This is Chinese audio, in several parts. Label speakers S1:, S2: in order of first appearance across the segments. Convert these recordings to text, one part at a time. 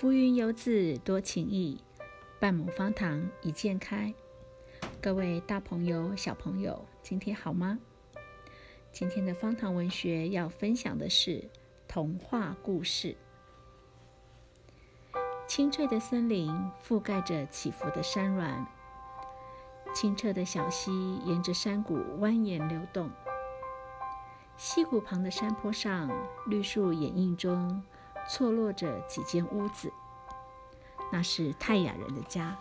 S1: 浮云游子多情意，半亩方塘一鉴开。各位大朋友、小朋友，今天好吗？今天的方塘文学要分享的是童话故事。青翠的森林覆盖着起伏的山峦，清澈的小溪沿着山谷蜿蜒流动。溪谷旁的山坡上，绿树掩映中错落着几间屋子，那是泰雅人的家。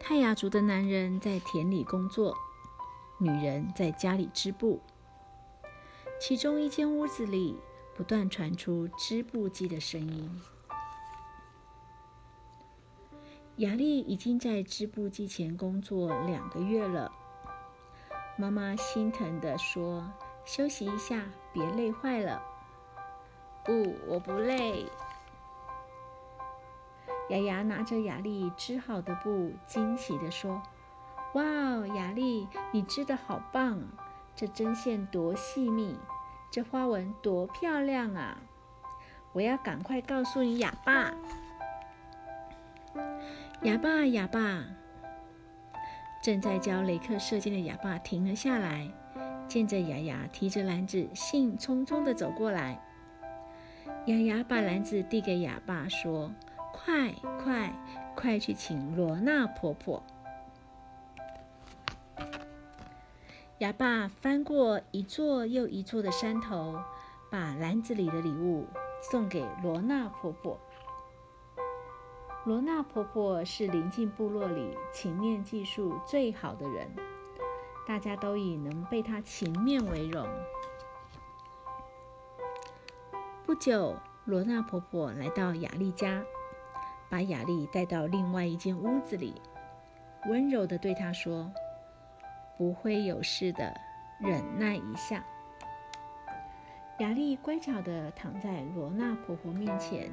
S1: 泰雅族的男人在田里工作，女人在家里织布。其中一间屋子里不断传出织布机的声音。雅丽已经在织布机前工作两个月了。妈妈心疼地说：“休息一下，别累坏了。”“不，我不累。”雅雅拿着雅丽织好的布，惊喜地说：“哇，雅丽，你织的好棒！这针线多细密，这花纹多漂亮啊！我要赶快告诉你哑巴，哑巴，哑巴！”正在教雷克射箭的哑巴停了下来，见着雅雅提着篮子，兴冲冲地走过来。雅雅把篮子递给哑巴，说。快快快去请罗娜婆婆！哑巴翻过一座又一座的山头，把篮子里的礼物送给罗娜婆婆。罗娜婆婆是邻近部落里情面技术最好的人，大家都以能被她情面为荣。不久，罗娜婆婆来到雅丽家。把雅丽带到另外一间屋子里，温柔地对她说：“不会有事的，忍耐一下。”雅丽乖巧地躺在罗娜婆婆面前。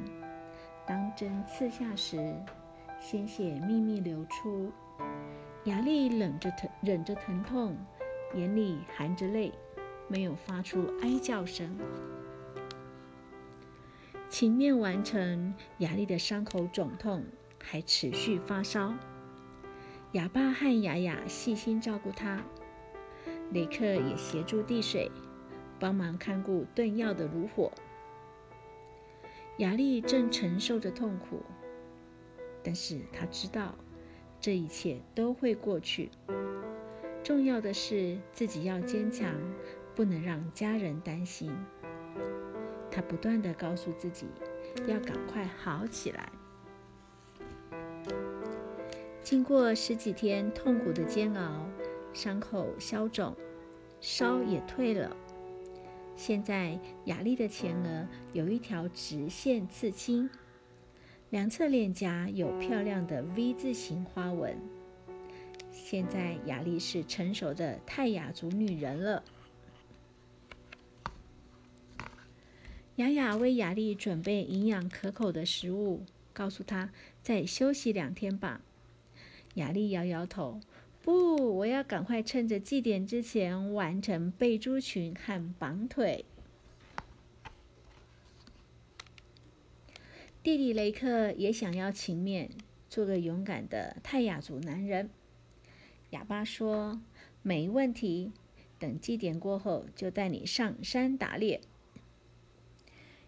S1: 当针刺下时，鲜血秘密流出。雅丽忍着疼，忍着疼痛，眼里含着泪，没有发出哀叫声。情面完成，雅丽的伤口肿痛，还持续发烧。哑巴和雅雅细心照顾她，雷克也协助递水，帮忙看顾炖药的炉火。雅丽正承受着痛苦，但是她知道这一切都会过去。重要的是自己要坚强，不能让家人担心。他不断地告诉自己，要赶快好起来。经过十几天痛苦的煎熬，伤口消肿，烧也退了。现在雅丽的前额有一条直线刺青，两侧脸颊有漂亮的 V 字形花纹。现在雅丽是成熟的泰雅族女人了。雅雅为雅丽准备营养可口的食物，告诉她再休息两天吧。雅丽摇摇头：“不，我要赶快趁着祭典之前完成背猪裙和绑腿。”弟弟雷克也想要情面，做个勇敢的泰雅族男人。哑巴说：“没问题，等祭典过后就带你上山打猎。”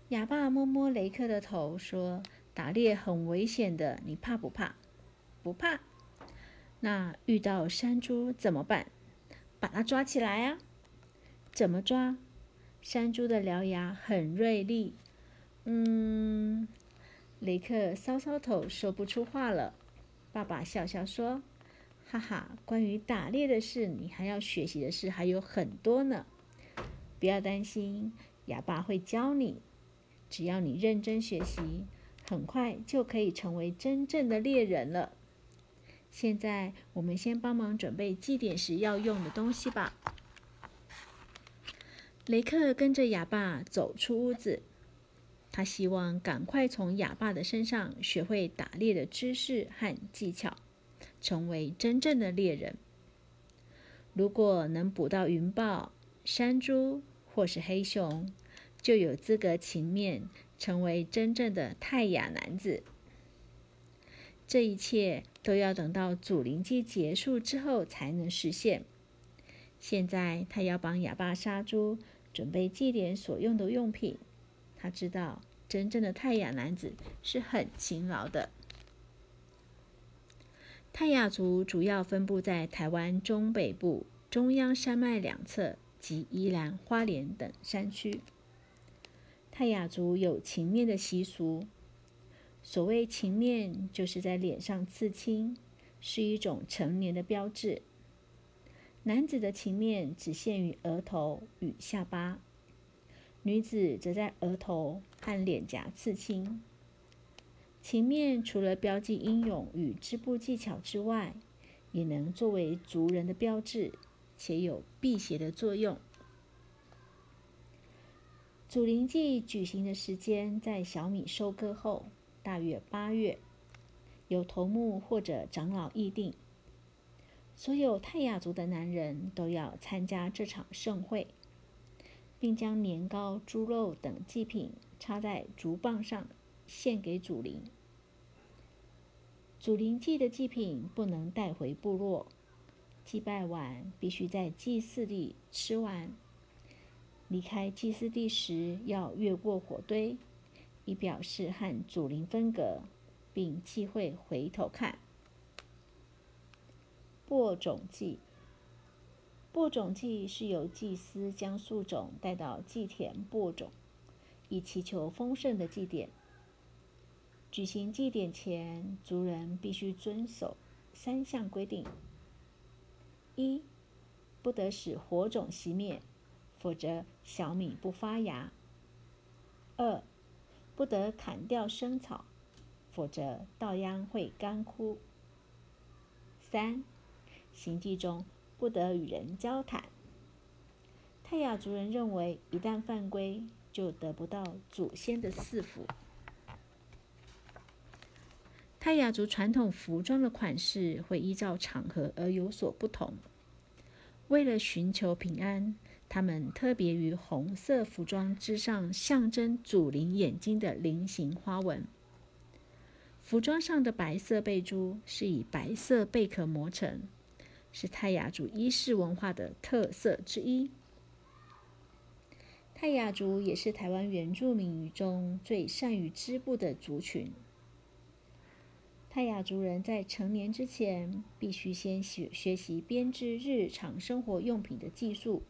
S1: 哑巴摸摸雷克的头，说：“打猎很危险的，你怕不怕？”“不怕。”“那遇到山猪怎么办？”“把它抓起来啊！”“怎么抓？”“山猪的獠牙很锐利。”“嗯。”雷克搔搔头，说不出话了。爸爸笑笑说：“哈哈，关于打猎的事，你还要学习的事还有很多呢。不要担心，哑巴会教你。”只要你认真学习，很快就可以成为真正的猎人了。现在，我们先帮忙准备祭典时要用的东西吧。雷克跟着哑巴走出屋子，他希望赶快从哑巴的身上学会打猎的知识和技巧，成为真正的猎人。如果能捕到云豹、山猪或是黑熊，就有资格勤勉成为真正的泰雅男子。这一切都要等到祖灵祭结束之后才能实现。现在他要帮哑巴杀猪，准备祭典所用的用品。他知道，真正的泰雅男子是很勤劳的。泰雅族主要分布在台湾中北部、中央山脉两侧及宜兰花莲等山区。泰雅族有情面的习俗。所谓情面，就是在脸上刺青，是一种成年的标志。男子的情面只限于额头与下巴，女子则在额头和脸颊刺青。情面除了标记英勇与织布技巧之外，也能作为族人的标志，且有辟邪的作用。祖灵祭举行的时间在小米收割后。大约八月，由头目或者长老议定，所有泰雅族的男人都要参加这场盛会，并将年糕、猪肉等祭品插在竹棒上，献给祖灵。祖灵祭的祭品不能带回部落，祭拜完必须在祭祀地吃完。离开祭祀地时，要越过火堆。以表示和祖灵分隔，并忌讳回头看。播种祭，播种祭是由祭司将树种带到祭田播种，以祈求丰盛的祭典。举行祭典前，族人必须遵守三项规定：一、不得使火种熄灭，否则小米不发芽；二、不得砍掉生草，否则稻秧会干枯。三，行迹中不得与人交谈。泰雅族人认为，一旦犯规，就得不到祖先的赐福。泰雅族传统服装的款式会依照场合而有所不同。为了寻求平安。他们特别于红色服装之上，象征祖灵眼睛的菱形花纹。服装上的白色贝珠是以白色贝壳磨成，是泰雅族衣饰文化的特色之一。泰雅族也是台湾原住民语中最善于织布的族群。泰雅族人在成年之前，必须先学学习编织日常生活用品的技术。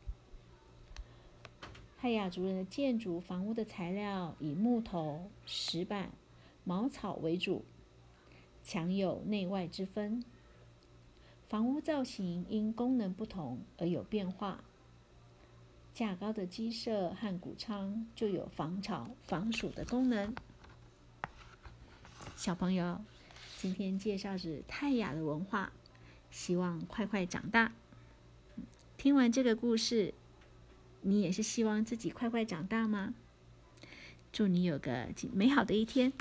S1: 泰雅族人的建筑房屋的材料以木头、石板、茅草为主，墙有内外之分。房屋造型因功能不同而有变化。架高的鸡舍和谷仓就有防潮、防暑的功能。小朋友，今天介绍是泰雅的文化，希望快快长大。听完这个故事。你也是希望自己快快长大吗？祝你有个美好的一天。